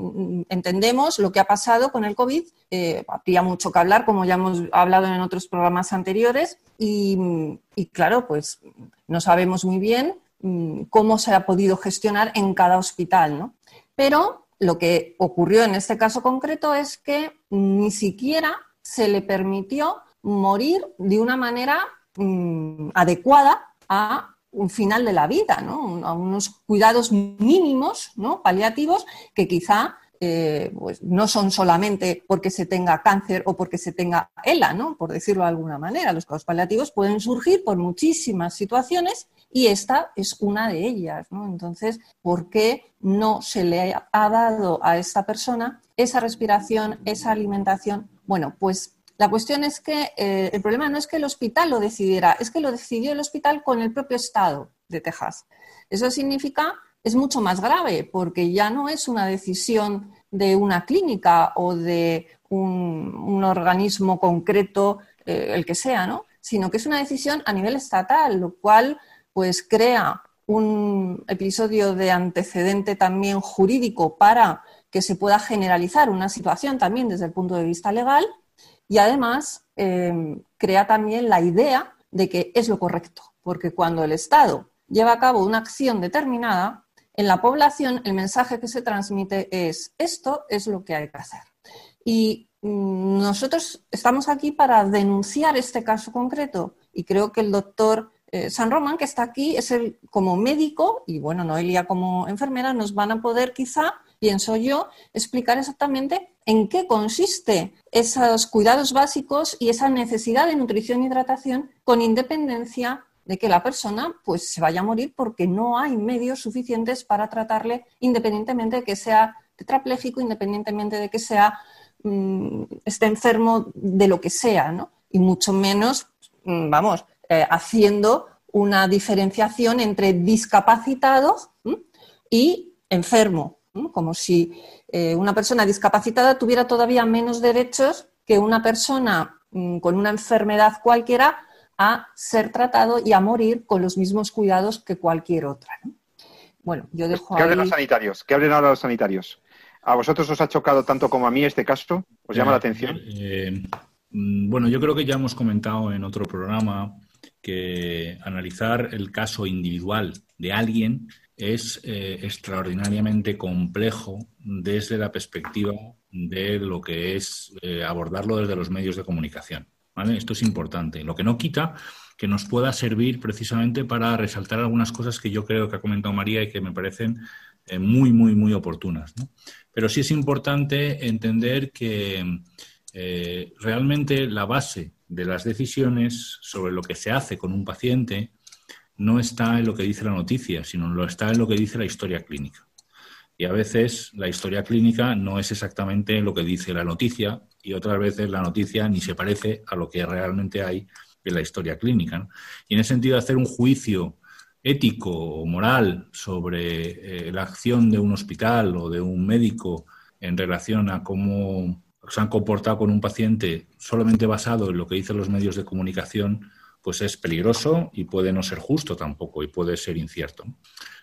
entendemos lo que ha pasado con el COVID. Eh, habría mucho que hablar, como ya hemos hablado en otros programas anteriores. Y, claro, pues no sabemos muy bien mm, cómo se ha podido gestionar en cada hospital, ¿no? Pero lo que ocurrió en este caso concreto es que ni siquiera se le permitió morir de una manera mm, adecuada a un final de la vida, ¿no? a unos cuidados mínimos, ¿no? paliativos, que quizá eh, pues no son solamente porque se tenga cáncer o porque se tenga ELA, por decirlo de alguna manera. Los cuidados paliativos pueden surgir por muchísimas situaciones y esta es una de ellas. Entonces, ¿por qué no se le ha dado a esta persona esa respiración, esa alimentación? Bueno, pues la cuestión es que eh, el problema no es que el hospital lo decidiera, es que lo decidió el hospital con el propio Estado de Texas. Eso significa, es mucho más grave, porque ya no es una decisión de una clínica o de un, organismo concreto, eh, el que sea, ¿no? sino que es una decisión a nivel estatal, lo cual pues crea un episodio de antecedente también jurídico para que se pueda generalizar una situación también desde el punto de vista legal y además eh, crea también la idea de que es lo correcto, porque cuando el Estado lleva a cabo una acción determinada, en la población el mensaje que se transmite es esto es lo que hay que hacer. Y mm, nosotros estamos aquí para denunciar este caso concreto y creo que el doctor eh, San Román, que está aquí, es el como médico y bueno, Noelia como enfermera, nos van a poder quizá, pienso yo, explicar exactamente en qué consiste esos cuidados básicos y esa necesidad de nutrición e hidratación con independencia de que la persona pues se vaya a morir porque no hay medios suficientes para tratarle independientemente de que sea tetrapléjico, independientemente de que sea mm, esté enfermo de lo que sea, ¿no? Y mucho menos, mm, vamos, eh, haciendo una diferenciación entre discapacitado y enfermo, como si eh, una persona discapacitada tuviera todavía menos derechos que una persona mm, con una enfermedad cualquiera a ser tratado y a morir con los mismos cuidados que cualquier otra. Bueno, yo dejo ¿Qué hablen los sanitarios? ¿Qué hablen ahora los sanitarios? ¿A vosotros os ha chocado tanto como a mí este caso? ¿Os llama la atención? Eh, mm, bueno, yo creo que ya hemos comentado en otro programa que analizar el caso individual de alguien es eh, extraordinariamente complejo desde la perspectiva de lo que es eh, abordarlo desde los medios de comunicación. Esto es importante. Lo que no quita que nos pueda servir precisamente para resaltar algunas cosas que yo creo que ha comentado María y que me parecen eh, muy, muy, muy oportunas. Pero sí es importante entender que realmente la base de las decisiones sobre lo que se hace con un paciente no está en lo que dice la noticia, sino lo está en lo que dice la historia clínica. Y a veces la historia clínica no es exactamente lo que dice la noticia y otras veces la noticia ni se parece a lo que realmente hay en la historia clínica. Y en ese sentido, hacer un juicio ético o moral sobre eh, la acción de un hospital o de un médico en relación a cómo se han comportado con un paciente solamente basado en lo que dicen los medios de comunicación, pues es peligroso y puede no ser justo tampoco y puede ser incierto.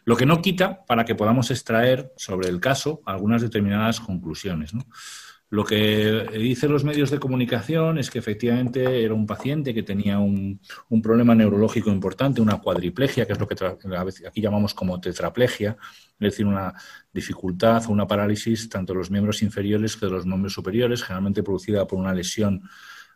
Lo que no quita para que podamos extraer sobre el caso algunas determinadas conclusiones. Lo que dicen los medios de comunicación es que efectivamente era un paciente que tenía un, problema neurológico importante, una cuadriplegia, que es lo que aquí llamamos como tetraplegia, es decir, una dificultad o una parálisis tanto de los miembros inferiores que de los miembros superiores, generalmente producida por una lesión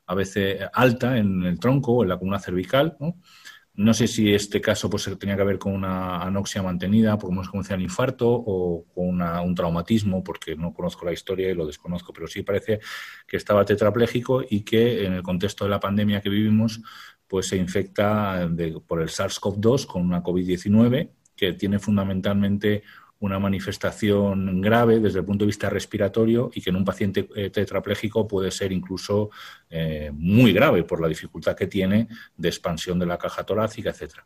a veces alta en el tronco en la columna cervical. ¿no? Sé si este caso pues, tenía que ver con una anoxia mantenida, como se el infarto, o con un traumatismo, porque no conozco la historia y lo desconozco, pero sí parece que estaba tetrapléjico y que en el contexto de la pandemia que vivimos, pues se infecta por el SARS-CoV-2 con una COVID-19 que tiene fundamentalmente una manifestación grave desde el punto de vista respiratorio y que en un paciente eh, tetrapléjico puede ser incluso eh, muy grave por la dificultad que tiene de expansión de la caja torácica, etcétera.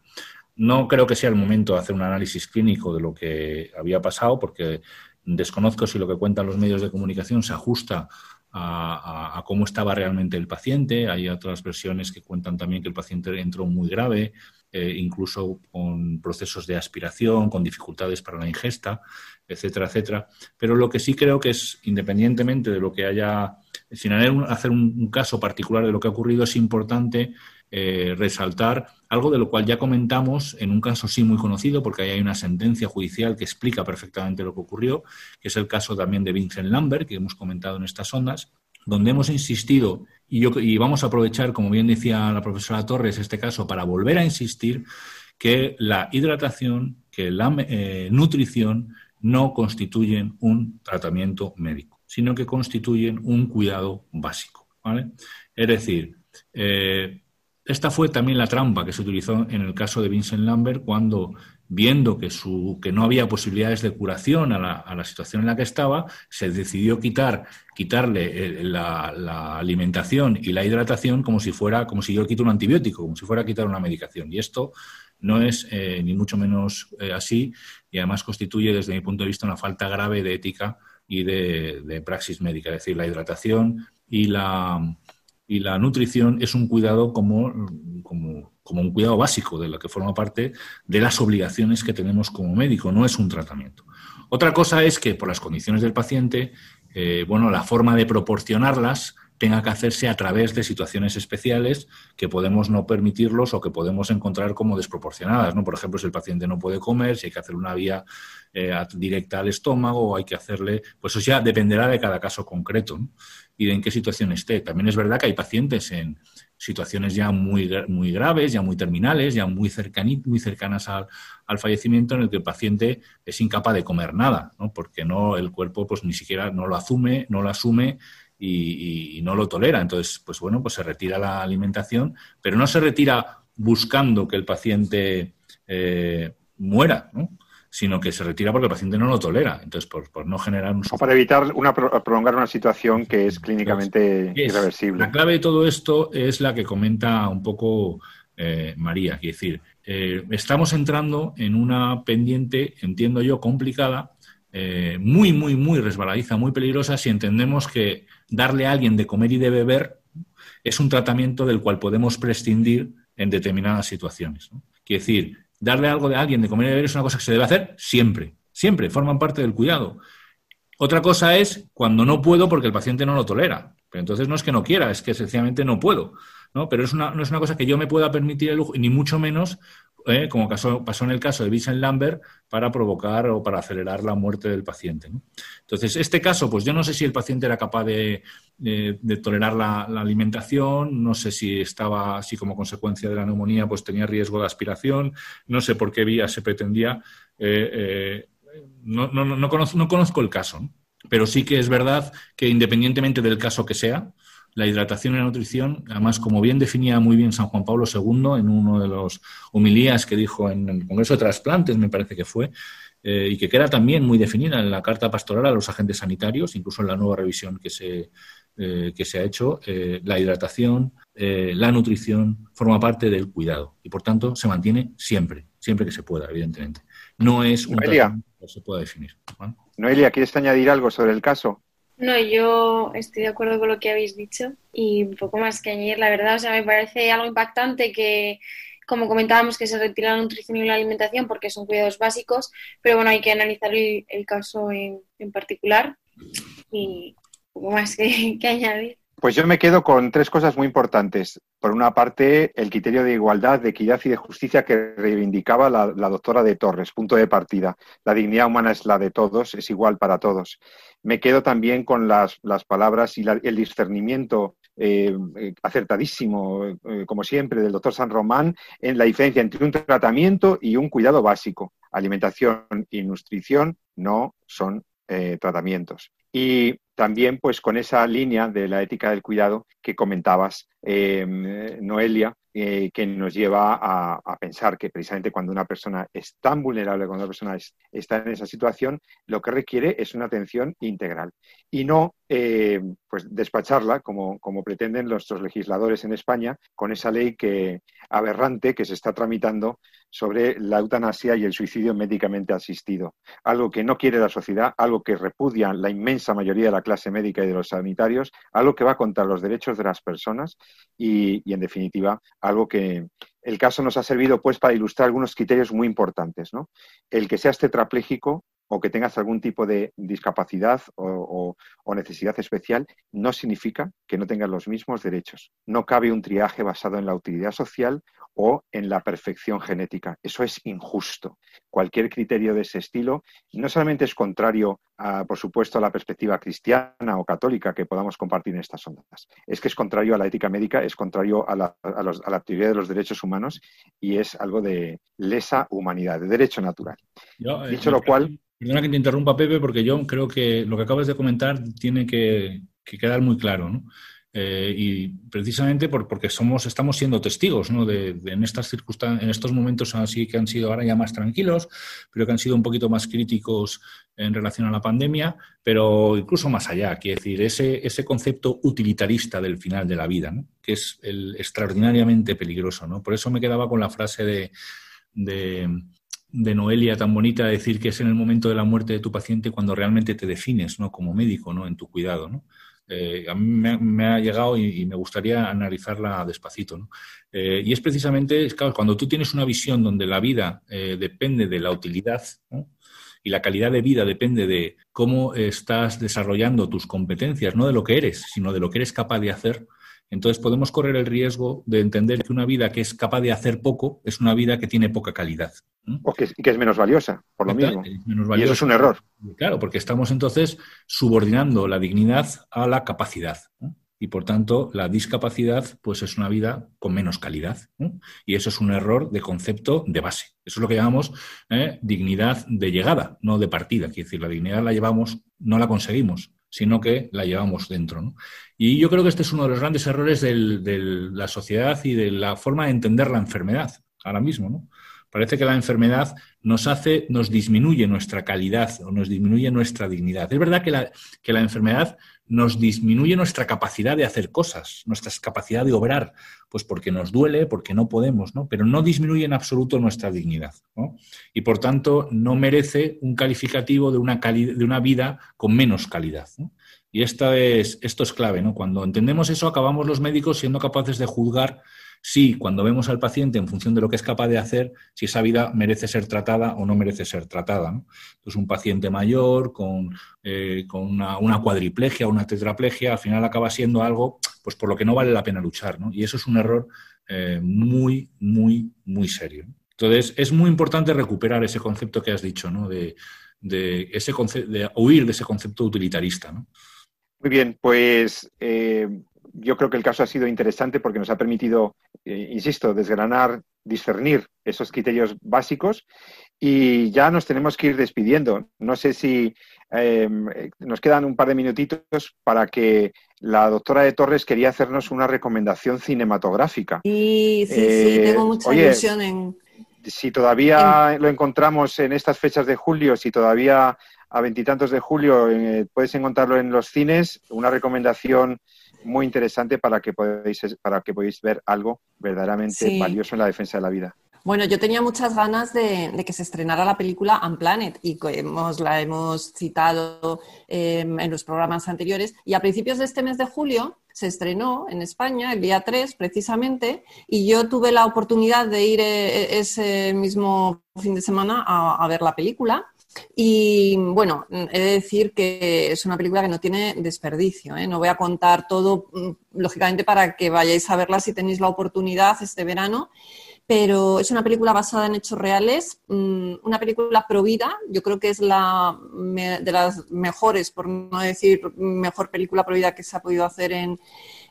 No creo que sea el momento de hacer un análisis clínico de lo que había pasado, porque desconozco si lo que cuentan los medios de comunicación se ajusta a, a, cómo estaba realmente el paciente. Hay otras versiones que cuentan también que el paciente entró muy grave, eh, incluso con procesos de aspiración, con dificultades para la ingesta, etcétera, etcétera. Pero lo que sí creo que es, independientemente de lo que haya, sin hacer un, caso particular de lo que ha ocurrido, es importante eh, resaltar algo de lo cual ya comentamos en un caso sí muy conocido, porque ahí hay una sentencia judicial que explica perfectamente lo que ocurrió, que es el caso también de Vincent Lambert, que hemos comentado en estas ondas, donde hemos insistido y, vamos a aprovechar, como bien decía la profesora Torres, este caso para volver a insistir que la hidratación, que la eh, nutrición no constituyen un tratamiento médico, sino que constituyen un cuidado básico. Es decir, eh, esta fue también la trampa que se utilizó en el caso de Vincent Lambert cuando viendo que, su, que no había posibilidades de curación a la, situación en la que estaba, se decidió quitar, quitarle eh, la, alimentación y la hidratación como si fuera, como si yo quito un antibiótico, como si fuera a quitar una medicación. Y esto no es eh, ni mucho menos eh, así y además constituye, desde mi punto de vista, una falta grave de ética y de, praxis médica. Es decir, la hidratación y la, y la nutrición es un cuidado como, como como un cuidado básico de lo que forma parte de las obligaciones que tenemos como médico, no es un tratamiento. Otra cosa es que por las condiciones del paciente, eh, bueno, la forma de proporcionarlas tenga que hacerse a través de situaciones especiales que podemos no permitirlos o que podemos encontrar como desproporcionadas. ¿no? Por ejemplo, si el paciente no puede comer, si hay que hacer una vía eh, directa al estómago o hay que hacerle, pues eso ya dependerá de cada caso concreto y de en qué situación esté. También es verdad que hay pacientes en situaciones ya muy, muy graves, ya muy terminales, ya muy, muy cercanas al, fallecimiento, en el que el paciente es incapaz de comer nada, ¿no? porque no el cuerpo pues ni siquiera no lo asume, no lo asume y, no lo tolera. Entonces, pues bueno, pues se retira la alimentación, pero no se retira buscando que el paciente eh, muera, ¿no? Sino que se retira porque el paciente no lo tolera. Entonces, por, no generar un... O para evitar una, prolongar una situación que es clínicamente irreversible. La clave de todo esto es la que comenta un poco eh, María, es decir, eh, estamos entrando en una pendiente, entiendo yo, complicada, eh, muy, muy, muy resbaladiza, muy peligrosa, si entendemos que darle a alguien de comer y de beber Es un tratamiento del cual podemos prescindir en determinadas situaciones. Quiere decir, darle algo de alguien de comer y beber es una cosa que se debe hacer siempre, siempre, forman parte del cuidado. Otra cosa es cuando no puedo porque el paciente no lo tolera. Pero entonces no es que no quiera, es que sencillamente no puedo. ¿no? Pero es una, no es una cosa que yo me pueda permitir el lujo, ni mucho menos ¿eh? como pasó en el caso de Vincent Lambert, para provocar o para acelerar la muerte del paciente. Entonces, este caso, pues yo no sé si el paciente era capaz de, tolerar la, alimentación, no sé si estaba, si como consecuencia de la neumonía, pues tenía riesgo de aspiración, no sé por qué vía se pretendía. Eh, eh, no, no, conozco, no conozco el caso, pero sí que es verdad que independientemente del caso que sea, la hidratación y la nutrición, además, como bien definía muy bien San Juan Pablo II en uno de los homilías que dijo en el Congreso de Trasplantes, me parece que fue, eh, y que queda también muy definida en la Carta Pastoral a los agentes sanitarios, incluso en la nueva revisión que se, eh, que se ha hecho, eh, la hidratación, la nutrición forma parte del cuidado y, por tanto, se mantiene siempre, siempre que se pueda, evidentemente. No es un Noelia, que se pueda definir. Noelia, ¿quieres añadir algo sobre el caso? No, yo estoy de acuerdo con lo que habéis dicho y un poco más que añadir, la verdad, o sea, me parece algo impactante que, como comentábamos, que se retira la nutrición y la alimentación porque son cuidados básicos, pero bueno, hay que analizar el, caso en, particular y un poco más que, añadir. Pues yo me quedo con tres cosas muy importantes. Por una parte, el criterio de igualdad, de equidad y de justicia que reivindicaba la, la doctora de Torres, punto de partida. La dignidad humana es la de todos, es igual para todos me quedo también con las, palabras y el discernimiento eh, acertadísimo, eh, como siempre, del doctor San Román en la diferencia entre un tratamiento y un cuidado básico. Alimentación y nutrición no son eh, tratamientos. Y también, pues, con esa línea de la ética del cuidado que comentabas, Noelia, eh, que nos lleva a, pensar que precisamente cuando una persona es tan vulnerable, cuando una persona está en esa situación, lo que requiere es una atención integral y no eh, pues despacharla como, como, pretenden nuestros legisladores en España con esa ley que aberrante que se está tramitando sobre la eutanasia y el suicidio médicamente asistido. Algo que no quiere la sociedad, algo que repudia la inmensa mayoría de la clase médica y de los sanitarios, algo que va contra los derechos de las personas y, en definitiva, algo que el caso nos ha servido pues para ilustrar algunos criterios muy importantes. ¿no? El que seas tetrapléjico o que tengas algún tipo de discapacidad o, necesidad especial, no significa que no tengas los mismos derechos. No cabe un triaje basado en la utilidad social o en la perfección genética. Eso es injusto. Cualquier criterio de ese estilo no solamente es contrario, a, por supuesto, a la perspectiva cristiana o católica que podamos compartir en estas ondas, es que es contrario a la ética médica, es contrario a la, a teoría de los derechos humanos y es algo de lesa humanidad, de derecho natural. Eh, Dicho lo cual... Perdona que te interrumpa, Pepe, porque yo creo que lo que acabas de comentar tiene que, quedar muy claro, ¿no? Eh, y precisamente porque somos, estamos siendo testigos ¿no? de, en estas circunstancias, en estos momentos así que han sido ahora ya más tranquilos, pero que han sido un poquito más críticos en relación a la pandemia, pero incluso más allá, quiere decir, ese, ese concepto utilitarista del final de la vida, ¿no? que es el extraordinariamente peligroso. ¿no? Por eso me quedaba con la frase de, de Noelia tan bonita decir que es en el momento de la muerte de tu paciente cuando realmente te defines ¿no? como médico ¿no? en tu cuidado. ¿no? Eh, a mí me, ha llegado y, me gustaría analizarla despacito. Eh, y es precisamente, claro, cuando tú tienes una visión donde la vida eh, depende de la utilidad y la calidad de vida depende de cómo estás desarrollando tus competencias, no de lo que eres, sino de lo que eres capaz de hacer, entonces podemos correr el riesgo de entender que una vida que es capaz de hacer poco es una vida que tiene poca calidad. O que, es menos valiosa, por lo mismo. Y eso es un error. Claro, porque estamos entonces subordinando la dignidad a la capacidad. Y por tanto, la discapacidad pues es una vida con menos calidad. Y eso es un error de concepto de base. Eso es lo que llamamos ¿eh? dignidad de llegada, no de partida. Quiere decir, la dignidad la llevamos, no la conseguimos sino que la llevamos dentro. Y yo creo que este es uno de los grandes errores de la sociedad y de la forma de entender la enfermedad ahora mismo. ¿no? Parece que la enfermedad nos hace, nos disminuye nuestra calidad o nos disminuye nuestra dignidad. Es verdad que la, que la enfermedad nos disminuye nuestra capacidad de hacer cosas, nuestra capacidad de obrar, pues porque nos duele, porque no podemos, ¿no? Pero no disminuye en absoluto nuestra dignidad, Y por tanto no merece un calificativo de una, de una vida con menos calidad. Y esta es, esto es clave, ¿no? Cuando entendemos eso, acabamos los médicos siendo capaces de juzgar si, cuando vemos al paciente en función de lo que es capaz de hacer, si esa vida merece ser tratada o no merece ser tratada. Entonces, un paciente mayor con, eh, con una, una, cuadriplegia o una tetraplegia, al final acaba siendo algo pues, por lo que no vale la pena luchar. ¿no? Y eso es un error eh, muy, muy, muy serio. Entonces, es muy importante recuperar ese concepto que has dicho, ¿no? de, ese de huir de ese concepto utilitarista. Muy bien, pues eh, yo creo que el caso ha sido interesante porque nos ha permitido, eh, insisto, desgranar, discernir esos criterios básicos y ya nos tenemos que ir despidiendo. No sé si eh, nos quedan un par de minutitos para que la doctora de Torres quería hacernos una recomendación cinematográfica. Sí, sí, sí, tengo mucha ilusión en... Si todavía lo encontramos en estas fechas de julio, si todavía a veintitantos de julio eh, puedes encontrarlo en los cines, una recomendación muy interesante para que podáis, para que podáis ver algo verdaderamente valioso en la defensa de la vida. Bueno, yo tenía muchas ganas de, que se estrenara la película Unplanet y hemos, la hemos citado em, en los programas anteriores. Y a principios de este mes de julio se estrenó en España, el día 3 precisamente, y yo tuve la oportunidad de ir eh, ese mismo fin de semana a ver la película. Y bueno, he de decir que es una película que no tiene desperdicio. ¿eh? No voy a contar todo, mm, lógicamente, para que vayáis a verla si tenéis la oportunidad este verano. Pero es una película basada en hechos reales, mm, una película provida. Yo creo que es la de las mejores, por no decir mejor película provida que se ha podido hacer en,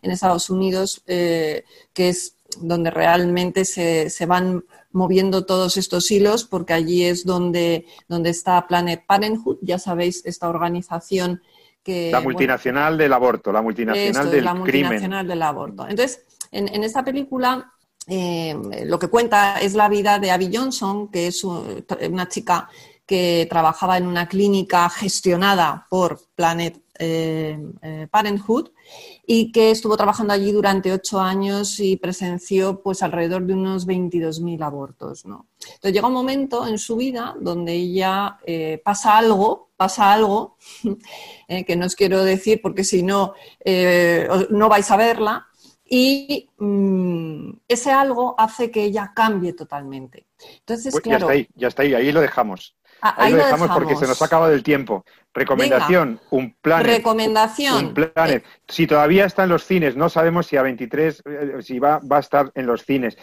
Estados Unidos, eh, que es donde realmente se, se van moviendo todos estos hilos, porque allí es donde, donde está Planet Parenthood, ya sabéis, esta organización que... La multinacional del aborto, la multinacional del la multinacional del aborto. Entonces, en, en esta película eh, lo que cuenta es la vida de Abby Johnson, que es una chica que trabajaba en una clínica gestionada por Planet eh, eh, Parenthood y que estuvo trabajando allí durante ocho años y presenció pues alrededor de unos 22.000 abortos. ¿no? Entonces llega un momento en su vida donde ella eh, pasa algo, pasa algo, que no os quiero decir porque si no, no vais a verla, y mm, ese algo hace que ella cambie totalmente. Entonces, pues Ya está ahí, ya está ahí, ahí lo dejamos. Ah, ahí, lo, dejamos porque se nos ha acabado el tiempo. Recomendación, un plan. Recomendación. Un planet. Si todavía está en los cines, no sabemos si a 23, eh, si va, va a estar en los cines.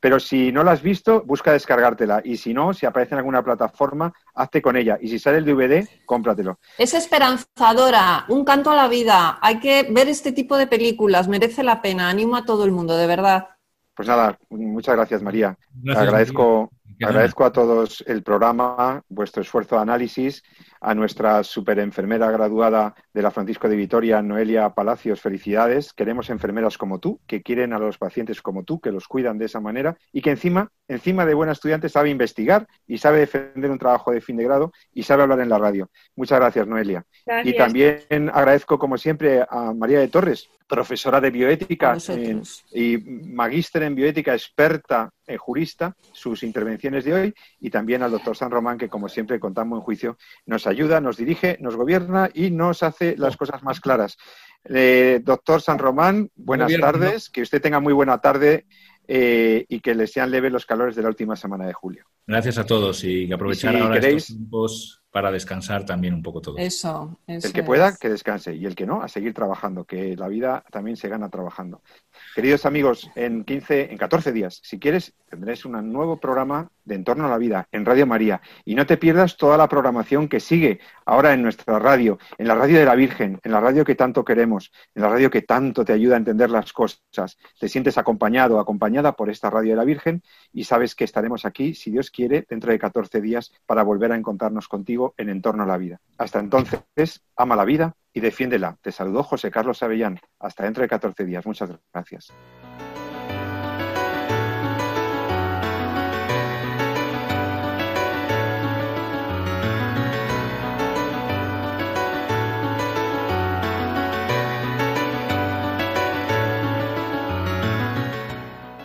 Pero si no la has visto, busca descargártela. Y si no, si aparece en alguna plataforma, hazte con ella. Y si sale el DVD, cómpratelo. Es esperanzadora, un canto a la vida. Hay que ver este tipo de películas, merece la pena. Animo a todo el mundo, de verdad. Pues nada, muchas gracias, María. Agradezco. Agradezco a todos el programa, vuestro esfuerzo de análisis, a nuestra superenfermera graduada de la Francisco de Vitoria, Noelia Palacios, felicidades. Queremos enfermeras como tú, que quieren a los pacientes como tú, que los cuidan de esa manera y que encima, encima de buena estudiante, sabe investigar y sabe defender un trabajo de fin de grado y sabe hablar en la radio. Muchas gracias, Noelia. Y también agradezco, como siempre, a María de Torres, profesora de bioética y magíster en bioética, experta eh, jurista, sus intervenciones de hoy, y también al doctor San Román, que como siempre, con tan buen juicio, nos ayuda, nos dirige, nos gobierna y nos hace las cosas más claras. Eh, doctor San Román, buenas tardes, que usted tenga muy buena tarde eh, y que le sean leves los calores de la última semana de julio. Gracias a todos y aprovechar ahora estos tiempos para descansar también un poco todo. Eso, eso El que pueda, que descanse y el que no, a seguir trabajando, que la vida también se gana trabajando. Queridos amigos, en 15, en 14 días, si quieres, tendréis un nuevo programa de Entorno a la Vida en Radio María. Y no te pierdas toda la programación que sigue ahora en nuestra radio, en la radio de la Virgen, en la radio que tanto queremos, en la radio que tanto te ayuda a entender las cosas. Te sientes acompañado, acompañada por esta radio de la Virgen y sabes que estaremos aquí, si Dios quiere, dentro de 14 días para volver a encontrarnos contigo en Entorno a la Vida. Hasta entonces, ama la vida y defiéndela. Te saludó José Carlos Avellán. Hasta dentro de 14 días. Muchas gracias.